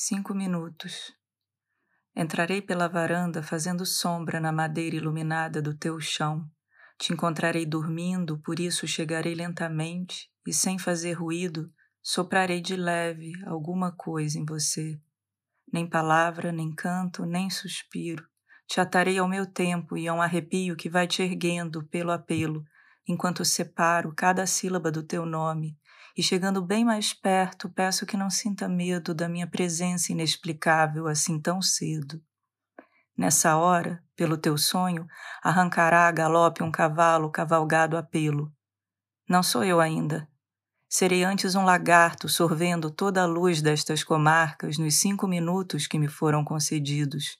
Cinco minutos. Entrarei pela varanda fazendo sombra na madeira iluminada do teu chão. Te encontrarei dormindo, por isso chegarei lentamente e, sem fazer ruído, soprarei de leve alguma coisa em você. Nem palavra, nem canto, nem suspiro. Te atarei ao meu tempo e a um arrepio que vai te erguendo pelo apelo, enquanto separo cada sílaba do teu nome e chegando bem mais perto, peço que não sinta medo da minha presença inexplicável assim tão cedo. Nessa hora, pelo teu sonho, arrancará a galope um cavalo cavalgado a pelo. Não sou eu ainda. Serei antes um lagarto sorvendo toda a luz destas comarcas nos cinco minutos que me foram concedidos.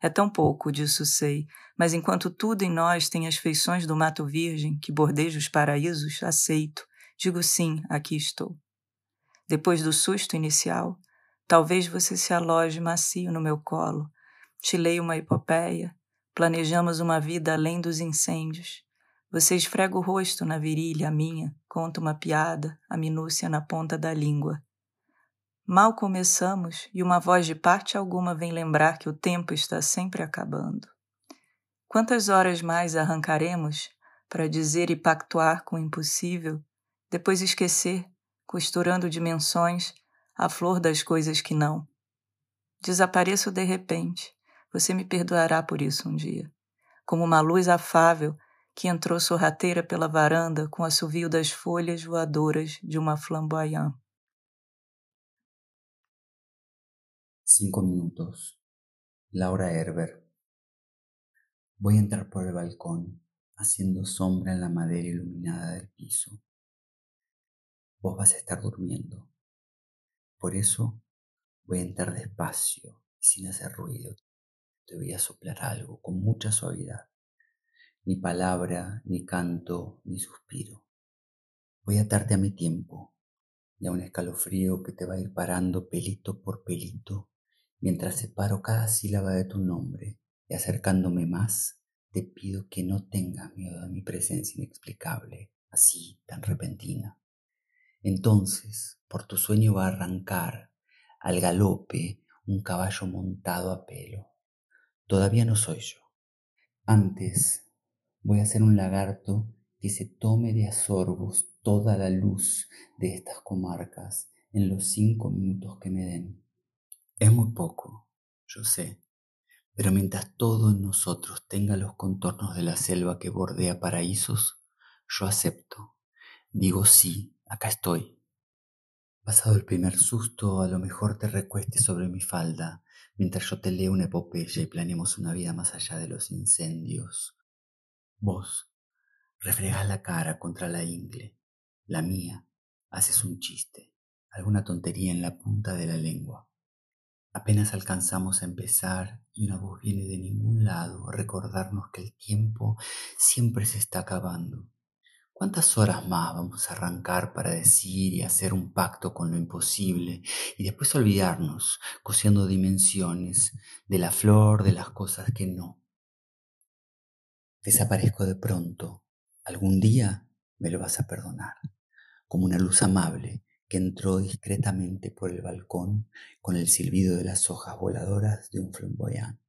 É tão pouco, disso sei, mas enquanto tudo em nós tem as feições do mato virgem que bordeja os paraísos, aceito Digo sim, aqui estou. Depois do susto inicial, talvez você se aloje macio no meu colo. Te leio uma epopeia, planejamos uma vida além dos incêndios. Você esfrega o rosto na virilha minha, conta uma piada, a minúcia na ponta da língua. Mal começamos e uma voz de parte alguma vem lembrar que o tempo está sempre acabando. Quantas horas mais arrancaremos para dizer e pactuar com o impossível depois esquecer, costurando dimensões, a flor das coisas que não. Desapareço de repente, você me perdoará por isso um dia, como uma luz afável que entrou sorrateira pela varanda com assovio das folhas voadoras de uma flamboyant. Cinco minutos. Laura Herber. Voy a entrar por el balcón, haciendo sombra en la madera iluminada del piso. Vos vas a estar durmiendo. Por eso voy a entrar despacio y sin hacer ruido. Te voy a soplar algo con mucha suavidad. Ni palabra, ni canto, ni suspiro. Voy a atarte a mi tiempo y a un escalofrío que te va a ir parando pelito por pelito mientras separo cada sílaba de tu nombre y acercándome más, te pido que no tengas miedo de mi presencia inexplicable, así tan repentina. Entonces, por tu sueño va a arrancar al galope un caballo montado a pelo. Todavía no soy yo. Antes voy a ser un lagarto que se tome de asorbos toda la luz de estas comarcas en los cinco minutos que me den. Es muy poco, yo sé, pero mientras todo en nosotros tenga los contornos de la selva que bordea paraísos, yo acepto, digo sí acá estoy. Pasado el primer susto, a lo mejor te recuestes sobre mi falda, mientras yo te leo una epopeya y planeemos una vida más allá de los incendios. Vos refregas la cara contra la ingle, la mía haces un chiste, alguna tontería en la punta de la lengua. Apenas alcanzamos a empezar y una voz viene de ningún lado recordarnos que el tiempo siempre se está acabando ¿Cuántas horas más vamos a arrancar para decir y hacer un pacto con lo imposible y después olvidarnos, cosiendo dimensiones de la flor de las cosas que no? Desaparezco de pronto. Algún día me lo vas a perdonar, como una luz amable que entró discretamente por el balcón con el silbido de las hojas voladoras de un flamboyant.